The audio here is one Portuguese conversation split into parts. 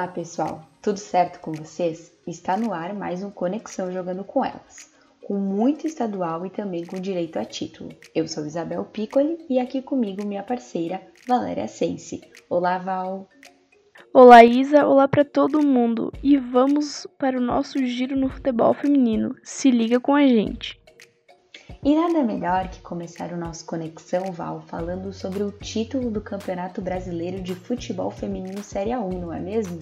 Olá, pessoal! Tudo certo com vocês? Está no ar mais um Conexão Jogando com Elas, com muito estadual e também com direito a título. Eu sou Isabel Piccoli e aqui comigo minha parceira Valéria Sense. Olá, Val! Olá, Isa! Olá para todo mundo! E vamos para o nosso giro no futebol feminino. Se liga com a gente! E nada melhor que começar o nosso Conexão Val falando sobre o título do Campeonato Brasileiro de Futebol Feminino Série A1, não é mesmo?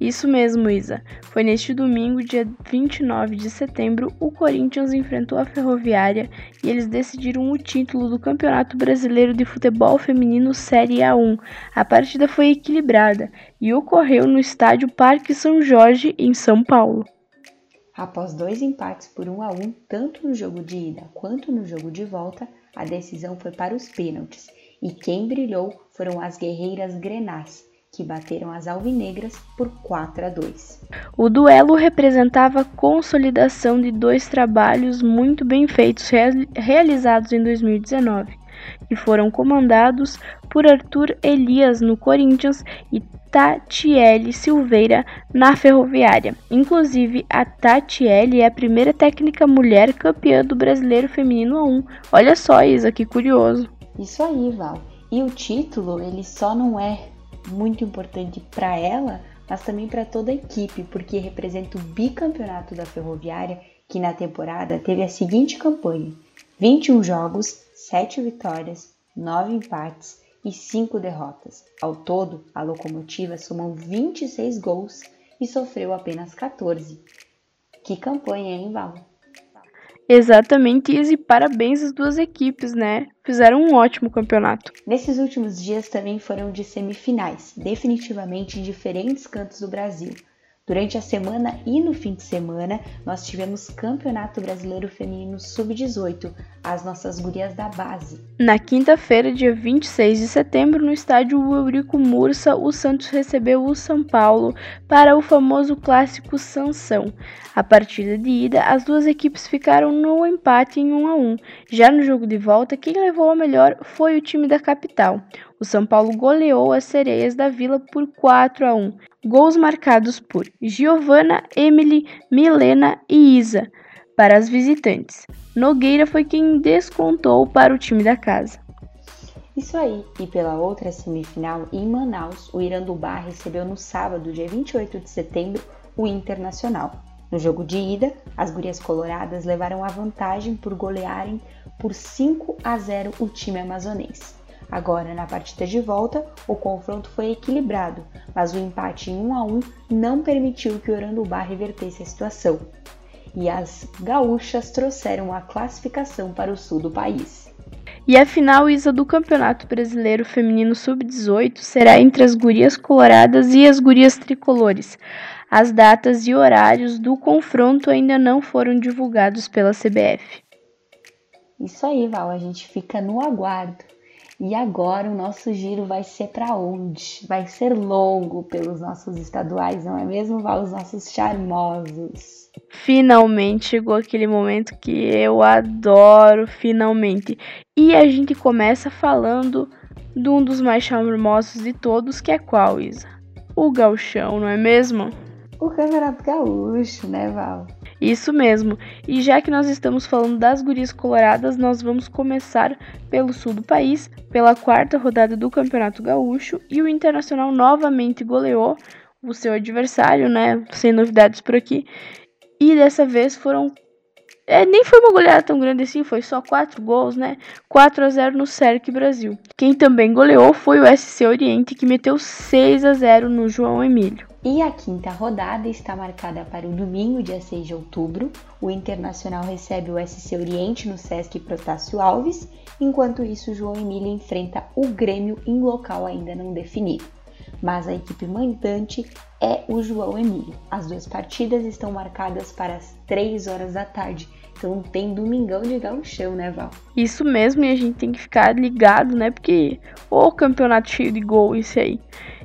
Isso mesmo, Isa. Foi neste domingo, dia 29 de setembro, o Corinthians enfrentou a Ferroviária e eles decidiram o título do Campeonato Brasileiro de Futebol Feminino Série A1. A partida foi equilibrada e ocorreu no estádio Parque São Jorge, em São Paulo. Após dois empates por 1 a 1, tanto no jogo de ida quanto no jogo de volta, a decisão foi para os pênaltis, e quem brilhou foram as guerreiras grenás, que bateram as alvinegras por 4 a 2. O duelo representava a consolidação de dois trabalhos muito bem feitos realizados em 2019, que foram comandados por Arthur Elias no Corinthians e Tatiele Silveira na Ferroviária. Inclusive, a Tatiele é a primeira técnica mulher campeã do Brasileiro Feminino A1. Olha só, Isa, que curioso. Isso aí, Val. E o título, ele só não é muito importante para ela, mas também para toda a equipe, porque representa o bicampeonato da Ferroviária, que na temporada teve a seguinte campanha: 21 jogos, 7 vitórias, 9 empates e 5 derrotas. Ao todo, a locomotiva somou 26 gols e sofreu apenas 14. Que campanha, hein, Val? Exatamente, e parabéns às duas equipes, né? Fizeram um ótimo campeonato. Nesses últimos dias também foram de semifinais, definitivamente em diferentes cantos do Brasil. Durante a semana e no fim de semana, nós tivemos Campeonato Brasileiro Feminino Sub-18, as nossas gurias da base. Na quinta-feira, dia 26 de setembro, no estádio Eurico Mursa, o Santos recebeu o São Paulo para o famoso clássico Sansão. A partida de ida, as duas equipes ficaram no empate em 1 a 1. Já no jogo de volta, quem levou a melhor foi o time da capital. O São Paulo goleou as Sereias da Vila por 4 a 1. Gols marcados por Giovanna, Emily, Milena e Isa para as visitantes. Nogueira foi quem descontou para o time da casa. Isso aí, e pela outra semifinal, em Manaus, o Irandubá recebeu no sábado, dia 28 de setembro, o Internacional. No jogo de ida, as gurias coloradas levaram a vantagem por golearem por 5 a 0 o time amazonense. Agora, na partida de volta, o confronto foi equilibrado, mas o empate em 1 a 1 não permitiu que o Orandubá revertesse a situação. E as gaúchas trouxeram a classificação para o sul do país. E a final isa do Campeonato Brasileiro Feminino Sub-18 será entre as gurias coloradas e as gurias tricolores. As datas e horários do confronto ainda não foram divulgados pela CBF. Isso aí, Val, a gente fica no aguardo. E agora o nosso giro vai ser para onde? Vai ser longo pelos nossos estaduais, não é mesmo? Vai os nossos charmosos. Finalmente chegou aquele momento que eu adoro, finalmente. E a gente começa falando de um dos mais charmosos de todos, que é qual, Isa? O gauchão, não é mesmo? O Campeonato Gaúcho, né, Val? Isso mesmo. E já que nós estamos falando das gurias coloradas, nós vamos começar pelo sul do país, pela quarta rodada do Campeonato Gaúcho, e o Internacional novamente goleou o seu adversário, né? Sem novidades por aqui. E dessa vez foram é, nem foi uma goleada tão grande assim, foi só 4 gols, né? 4 a 0 no Cerc Brasil. Quem também goleou foi o SC Oriente, que meteu 6 a 0 no João Emílio. E a quinta rodada está marcada para o domingo, dia 6 de outubro. O Internacional recebe o SC Oriente no Sesc Protásio Alves, enquanto isso João Emílio enfrenta o Grêmio em local ainda não definido. Mas a equipe mandante é o João Emílio. As duas partidas estão marcadas para as 3 horas da tarde. Então tem domingão de gauchão, né, Val? Isso mesmo, e a gente tem que ficar ligado, né? Porque o campeonato cheio de gol, isso aí.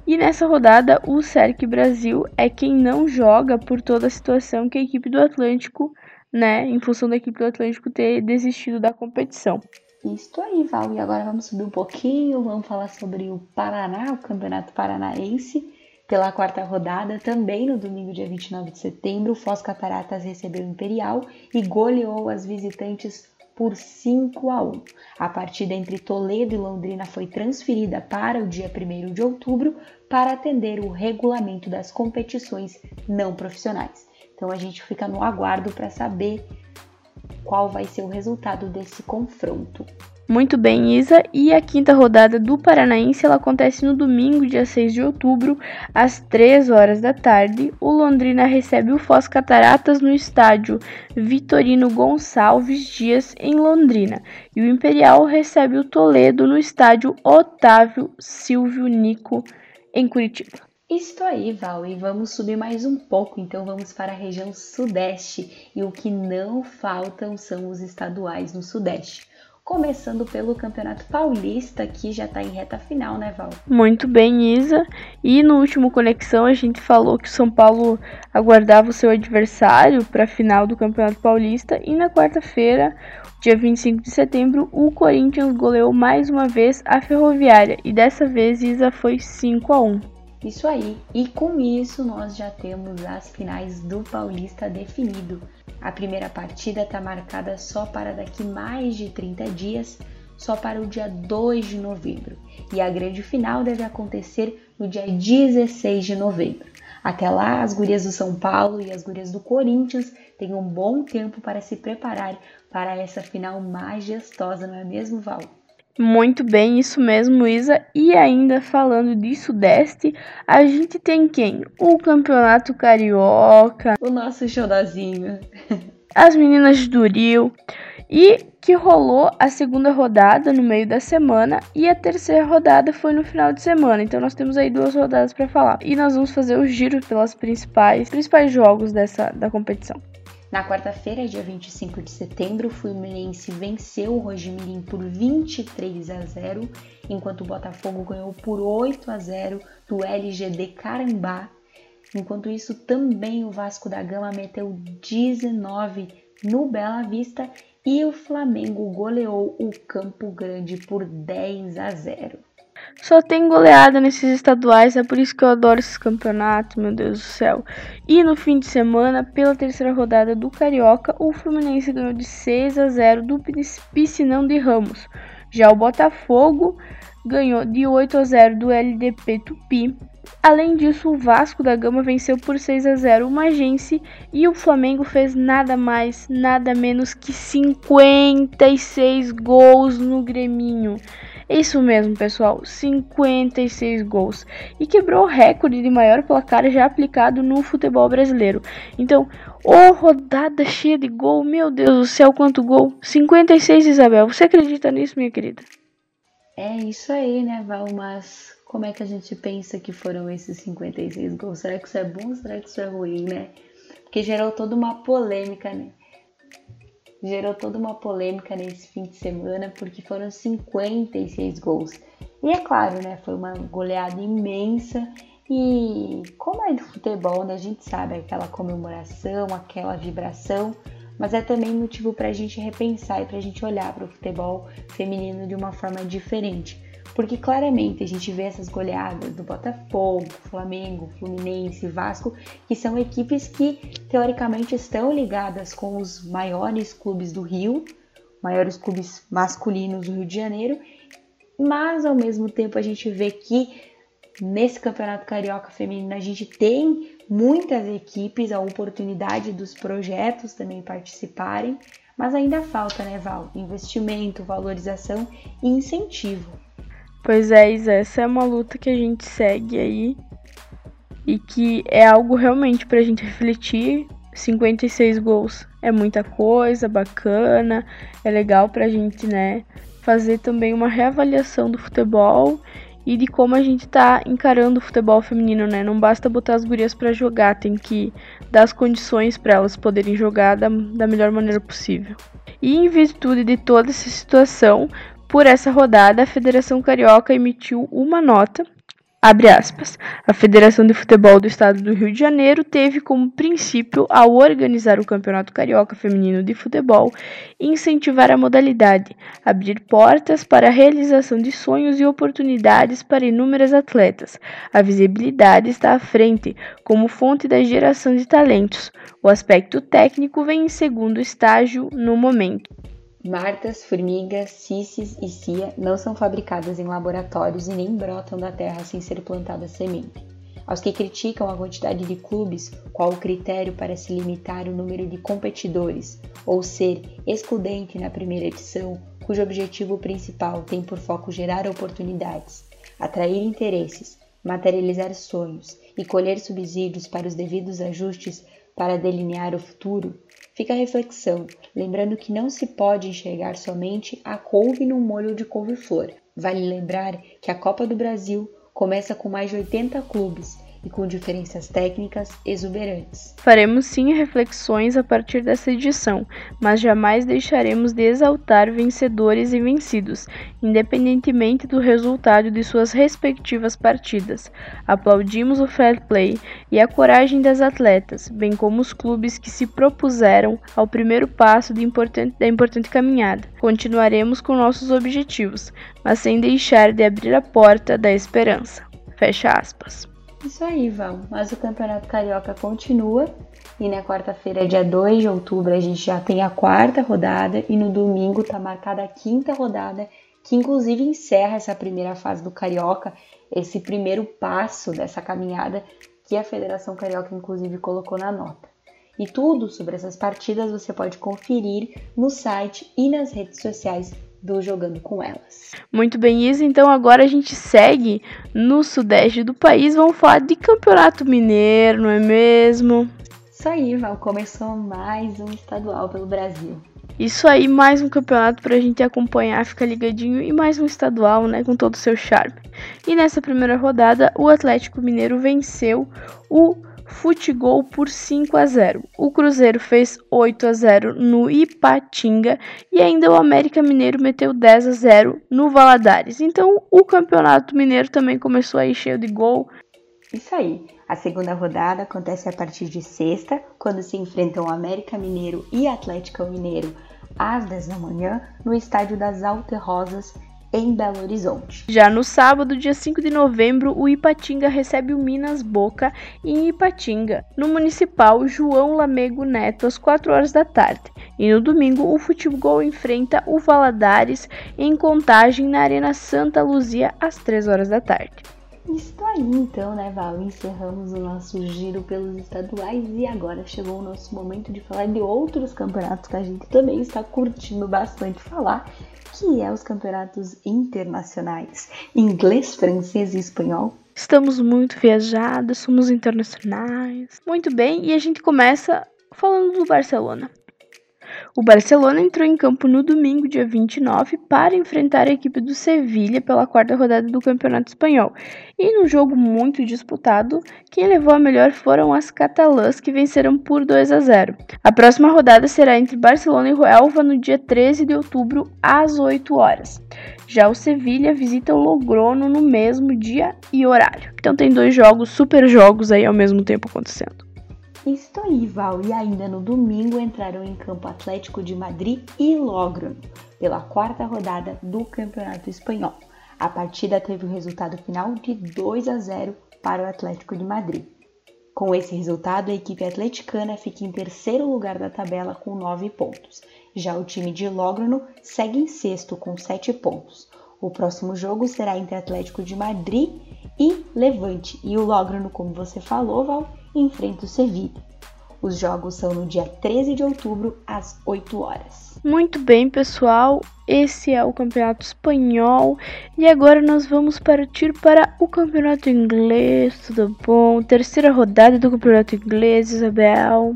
E nessa rodada, o Cerc Brasil é quem não joga por toda a situação que a equipe do Atlântico, né, em função da equipe do Atlântico ter desistido da competição. Isso aí, Val. E agora vamos subir um pouquinho, vamos falar sobre o Paraná, o Campeonato Paranaense, Pela quarta rodada, também no domingo, dia 29 de setembro, o Foz Cataratas recebeu o Imperial e goleou as visitantes por 5 a 1. A partida entre Toledo e Londrina foi transferida para o dia 1 de outubro para atender o regulamento das competições não profissionais. Então a gente fica no aguardo para saber qual vai ser o resultado desse confronto. Muito bem, Isa. E a quinta rodada do Paranaense ela acontece no domingo, dia 6 de outubro, às 3 horas da tarde. O Londrina recebe o Foz Cataratas no estádio Vitorino Gonçalves Dias, em Londrina. E o Imperial recebe o Toledo no estádio Otávio Silvio Nico, em Curitiba. Isso aí, Val, e vamos subir mais um pouco, então vamos para a região Sudeste. E o que não faltam são os estaduais no Sudeste começando pelo Campeonato Paulista, que já está em reta final, né, Val? Muito bem, Isa. E no último Conexão a gente falou que o São Paulo aguardava o seu adversário para a final do Campeonato Paulista e na quarta-feira, dia 25 de setembro, o Corinthians goleou mais uma vez a Ferroviária e dessa vez Isa foi 5 a 1. Isso aí. E com isso nós já temos as finais do Paulista definido. A primeira partida está marcada só para daqui mais de 30 dias, só para o dia 2 de novembro, e a grande final deve acontecer no dia 16 de novembro. Até lá, as gurias do São Paulo e as gurias do Corinthians têm um bom tempo para se preparar para essa final majestosa, não é mesmo, Val? Muito bem, isso mesmo, Isa. E ainda falando de Sudeste, a gente tem quem? O Campeonato Carioca. O nosso xodozinho. As meninas do Rio. E que rolou a segunda rodada no meio da semana e a terceira rodada foi no final de semana. Então nós temos aí duas rodadas para falar. E nós vamos fazer o giro pelas principais principais jogos dessa da competição. Na quarta-feira, dia 25 de setembro, o Fluminense venceu o Rojimirim por 23 a 0, enquanto o Botafogo ganhou por 8 a 0 do LGD Carambá. Enquanto isso, também o Vasco da Gama meteu 19 no Bela Vista e o Flamengo goleou o Campo Grande por 10 a 0. Só tem goleada nesses estaduais, é por isso que eu adoro esses campeonatos, meu Deus do céu. E no fim de semana, pela terceira rodada do Carioca, o Fluminense ganhou de 6 a 0 do Piscinão de Ramos. Já o Botafogo ganhou de 8 a 0 do LDP Tupi. Além disso, o Vasco da Gama venceu por 6 a 0 o Magense e o Flamengo fez nada mais, nada menos que 56 gols no Greminho. Isso mesmo, pessoal, 56 gols e quebrou o recorde de maior placar já aplicado no futebol brasileiro. Então, oh, rodada cheia de gol, meu Deus do céu, quanto gol! 56, Isabel. Você acredita nisso, minha querida? É isso aí, né, Val? Mas como é que a gente pensa que foram esses 56 gols? Será que isso é bom será que isso é ruim, né? Porque gerou toda uma polêmica, né? Gerou toda uma polêmica nesse fim de semana porque foram 56 gols. E é claro, né, foi uma goleada imensa e como é do futebol, né, a gente sabe aquela comemoração, aquela vibração, mas é também motivo para a gente repensar e para a gente olhar para o futebol feminino de uma forma diferente. Porque claramente a gente vê essas goleadas do Botafogo, Flamengo, Fluminense, Vasco, que são equipes que teoricamente estão ligadas com os maiores clubes do Rio, maiores clubes masculinos do Rio de Janeiro, mas ao mesmo tempo a gente vê que nesse Campeonato Carioca Feminino a gente tem muitas equipes, a oportunidade dos projetos também participarem, mas ainda falta, né, Val? Investimento, valorização e incentivo. Pois é, Isa, essa é uma luta que a gente segue aí e que é algo realmente pra gente refletir. 56 gols é muita coisa, bacana, é legal pra gente, né, fazer também uma reavaliação do futebol e de como a gente tá encarando o futebol feminino, né? Não basta botar as gurias para jogar, tem que dar as condições para elas poderem jogar da, da melhor maneira possível. E em virtude de toda essa situação, por essa rodada, a Federação Carioca emitiu uma nota aspas. A Federação de Futebol do Estado do Rio de Janeiro teve como princípio, ao organizar o Campeonato Carioca Feminino de Futebol, incentivar a modalidade, abrir portas para a realização de sonhos e oportunidades para inúmeras atletas. A visibilidade está à frente, como fonte da geração de talentos. O aspecto técnico vem em segundo estágio no momento. Martas, formigas, cisses e cia não são fabricadas em laboratórios e nem brotam da terra sem ser plantada semente. Aos que criticam a quantidade de clubes, qual o critério para se limitar o número de competidores, ou ser excludente na primeira edição, cujo objetivo principal tem por foco gerar oportunidades, atrair interesses, materializar sonhos e colher subsídios para os devidos ajustes para delinear o futuro, Fica a reflexão, lembrando que não se pode enxergar somente a couve no molho de couve-flor. Vale lembrar que a Copa do Brasil começa com mais de 80 clubes e com diferenças técnicas exuberantes. Faremos sim reflexões a partir dessa edição, mas jamais deixaremos de exaltar vencedores e vencidos, independentemente do resultado de suas respectivas partidas. Aplaudimos o fair play e a coragem das atletas, bem como os clubes que se propuseram ao primeiro passo importante, da importante caminhada. Continuaremos com nossos objetivos, mas sem deixar de abrir a porta da esperança. Fecha aspas. Isso aí, Val. Mas o Campeonato Carioca continua e na quarta-feira, dia 2 de outubro, a gente já tem a quarta rodada e no domingo tá marcada a quinta rodada, que inclusive encerra essa primeira fase do Carioca, esse primeiro passo dessa caminhada que a Federação Carioca inclusive colocou na nota. E tudo sobre essas partidas você pode conferir no site e nas redes sociais do Jogando com Elas. Muito bem, Isa. Então agora a gente segue no sudeste do país. Vamos falar de Campeonato Mineiro, não é mesmo? Isso aí, Val. Começou mais um estadual pelo Brasil. Isso aí, mais um campeonato pra gente acompanhar, ficar ligadinho e mais um estadual, né, com todo o seu charme. E nessa primeira rodada, o Atlético Mineiro venceu o Futebol por 5 a 0. O Cruzeiro fez 8 a 0 no Ipatinga e ainda o América Mineiro meteu 10 a 0 no Valadares. Então, o Campeonato Mineiro também começou aí cheio de gol. Isso aí. A segunda rodada acontece a partir de sexta, quando se enfrentam o América Mineiro e Atlético Mineiro às 10 da manhã no estádio das Alterrosas em Belo Horizonte. Já no sábado, dia 5 de novembro, o Ipatinga recebe o Minas Boca em Ipatinga, no Municipal João Lamego Neto, às 4 horas da tarde. E no domingo, o Futebol enfrenta o Valadares em Contagem na Arena Santa Luzia, às 3 horas da tarde. Isso aí então, né, Val? Encerramos o nosso giro pelos estaduais e agora chegou o nosso momento de falar de outros campeonatos que a gente também está curtindo bastante falar que é os campeonatos internacionais, inglês, francês e espanhol. Estamos muito viajados, somos internacionais. Muito bem, e a gente começa falando do Barcelona. O Barcelona entrou em campo no domingo, dia 29, para enfrentar a equipe do Sevilha pela quarta rodada do Campeonato Espanhol. E num jogo muito disputado, quem levou a melhor foram as catalãs, que venceram por 2 a 0. A próxima rodada será entre Barcelona e Huelva no dia 13 de outubro, às 8 horas. Já o Sevilha visita o Logrono no mesmo dia e horário. Então tem dois jogos, super jogos aí ao mesmo tempo acontecendo. Val. E ainda no domingo entraram em campo Atlético de Madrid e Logrono, pela quarta rodada do Campeonato Espanhol. A partida teve o resultado final de 2 a 0 para o Atlético de Madrid. Com esse resultado, a equipe atleticana fica em terceiro lugar da tabela com 9 pontos. Já o time de Logrono segue em sexto com 7 pontos. O próximo jogo será entre Atlético de Madrid e Levante. E o Logrono, como você falou, Val, enfrenta o Sevilha. Os jogos são no dia 13 de outubro, às 8 horas. Muito bem, pessoal. Esse é o Campeonato Espanhol. E agora nós vamos partir para o Campeonato Inglês. Tudo bom? Terceira rodada do Campeonato Inglês, Isabel.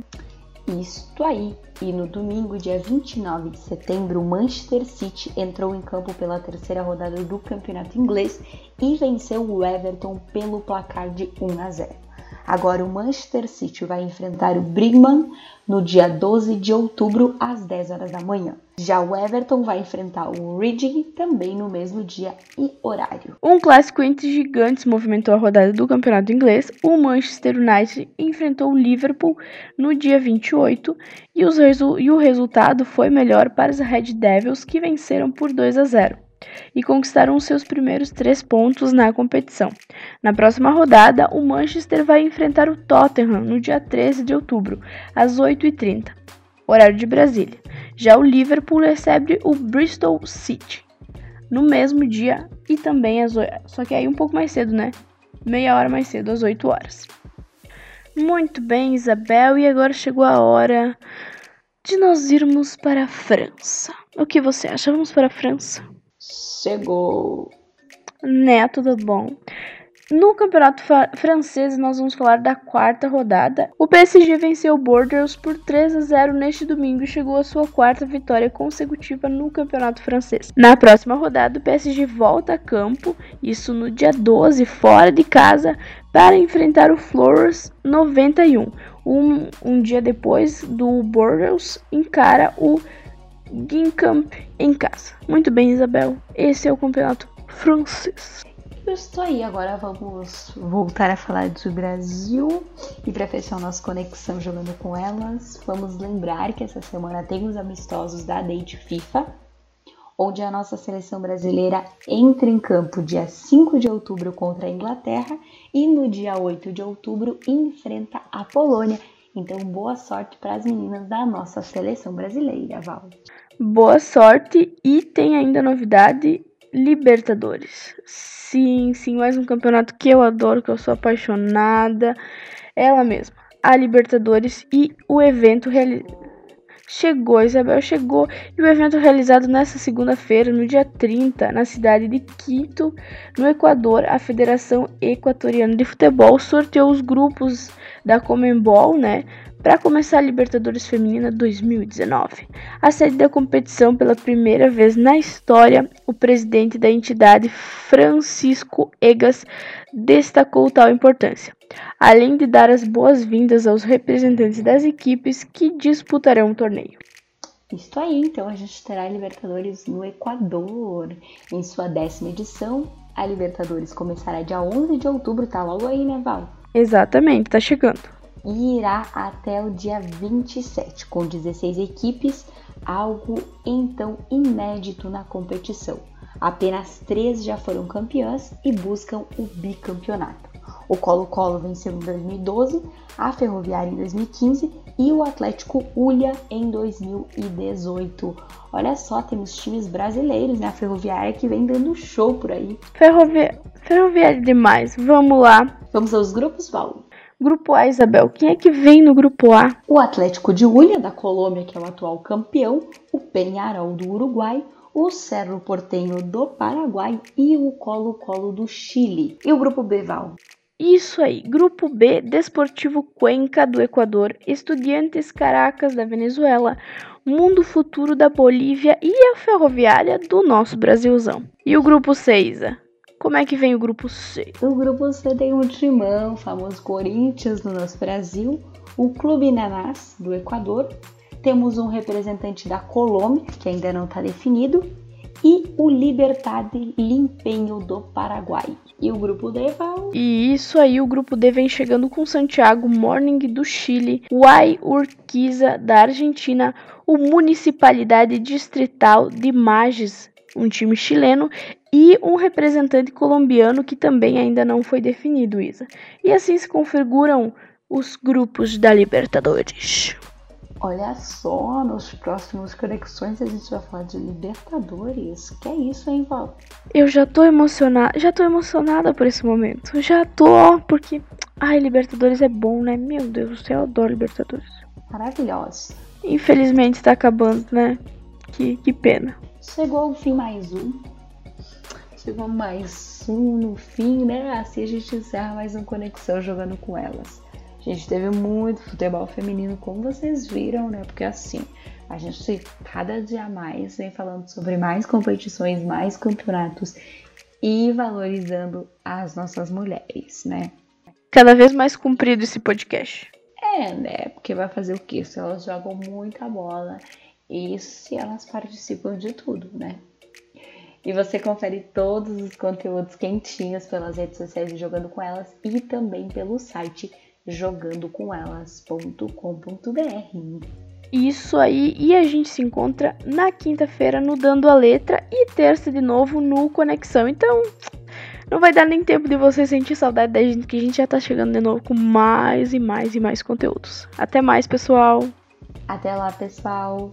Isto aí. E no domingo, dia 29 de setembro, o Manchester City entrou em campo pela terceira rodada do Campeonato Inglês e venceu o Everton pelo placar de 1 a 0. Agora o Manchester City vai enfrentar o Brigham no dia 12 de outubro às 10 horas da manhã. Já o Everton vai enfrentar o Reading também no mesmo dia e horário. Um clássico entre gigantes movimentou a rodada do campeonato inglês. O Manchester United enfrentou o Liverpool no dia 28 e, e o resultado foi melhor para os Red Devils que venceram por 2 a 0 e conquistaram seus primeiros três pontos na competição. Na próxima rodada, o Manchester vai enfrentar o Tottenham no dia 13 de outubro, às 8h30, horário de Brasília. Já o Liverpool recebe o Bristol City no mesmo dia e também às 8 só que aí um pouco mais cedo, né? Meia hora mais cedo, às 8 horas. Muito bem, Isabel, e agora chegou a hora de nós irmos para a França. O que você acha? Vamos para a França? Chegou! Né, tudo bom? No campeonato francês, nós vamos falar da quarta rodada. O PSG venceu o Bordeaux por 3 a 0 neste domingo e chegou à sua quarta vitória consecutiva no campeonato francês. Na próxima rodada, o PSG volta a campo, isso no dia 12, fora de casa, para enfrentar o Flores 91. Um, um dia depois do Bordeaux encara o Guingamp em casa. Muito bem, Isabel. Esse é o campeonato francês. Estou aí, agora vamos voltar a falar do Brasil e para fechar nossa conexão jogando com elas, vamos lembrar que essa semana tem os amistosos da Date FIFA, onde a nossa seleção brasileira entra em campo dia 5 de outubro contra a Inglaterra e no dia 8 de outubro enfrenta a Polônia. Então, boa sorte para as meninas da nossa seleção brasileira, Val. Boa sorte e tem ainda novidade: Libertadores. Sim, sim, mais um campeonato que eu adoro, que eu sou apaixonada. Ela mesma, a Libertadores e o evento realizado chegou, Isabel chegou, e o evento realizado nesta segunda-feira, no dia 30, na cidade de Quito, no Equador, a Federação Equatoriana de Futebol sorteou os grupos da Comembol, né, para começar a Libertadores Feminina 2019. A sede da competição, pela primeira vez na história, o presidente da entidade, Francisco Egas, destacou tal importância além de dar as boas-vindas aos representantes das equipes que disputarão o torneio. Isso aí, então a gente terá a Libertadores no Equador. Em sua décima edição, a Libertadores começará dia 11 de outubro, tá logo aí, né, Val? Exatamente, tá chegando. E irá até o dia 27, com 16 equipes, algo então inédito na competição. Apenas três já foram campeãs e buscam o bicampeonato. O Colo-Colo venceu em 2012, a Ferroviária em 2015 e o Atlético Ulha em 2018. Olha só, temos times brasileiros, né? A Ferroviária que vem dando show por aí. Ferrovi... Ferroviária demais. Vamos lá. Vamos aos grupos, Paulo. Grupo A, Isabel. Quem é que vem no grupo A? O Atlético de Ulha, da Colômbia, que é o atual campeão, o Penharol do Uruguai, o Cerro Portenho do Paraguai e o Colo-Colo do Chile. E o grupo B, Val? Isso aí, Grupo B, Desportivo Cuenca do Equador, Estudiantes Caracas da Venezuela, Mundo Futuro da Bolívia e a Ferroviária do nosso Brasilzão. E o Grupo C, Isa? Como é que vem o Grupo C? O Grupo C tem um timão, o famoso Corinthians do nosso Brasil, o Clube Nanás do Equador, temos um representante da Colômbia, que ainda não está definido, e o Libertad Limpenho do Paraguai. E o grupo D vai. E isso aí, o grupo D vem chegando com Santiago Morning do Chile, Uai Urquiza da Argentina, o Municipalidade Distrital de Mages, um time chileno, e um representante colombiano que também ainda não foi definido, Isa. E assim se configuram os grupos da Libertadores. Olha só, nos próximos conexões a gente vai falar de Libertadores. Que é isso, hein, Val? Eu já tô emocionada, já tô emocionada por esse momento. Já tô, porque ai, Libertadores é bom, né? Meu Deus do céu, eu adoro Libertadores. Maravilhosa. Infelizmente tá acabando, né? Que, que pena. Chegou ao fim mais um. Chegou mais um no fim, né? Assim a gente encerra mais um Conexão jogando com elas. A gente teve muito futebol feminino, como vocês viram, né? Porque assim, a gente cada dia mais vem falando sobre mais competições, mais campeonatos e valorizando as nossas mulheres, né? cada vez mais comprido esse podcast. É, né? Porque vai fazer o quê? Se elas jogam muita bola e se elas participam de tudo, né? E você confere todos os conteúdos quentinhos pelas redes sociais de Jogando com Elas e também pelo site jogandocomelas.com.br. Isso aí, e a gente se encontra na quinta-feira no Dando a Letra e terça de novo no Conexão. Então, não vai dar nem tempo de você sentir saudade da gente, que a gente já tá chegando de novo com mais e mais e mais conteúdos. Até mais, pessoal! Até lá, pessoal!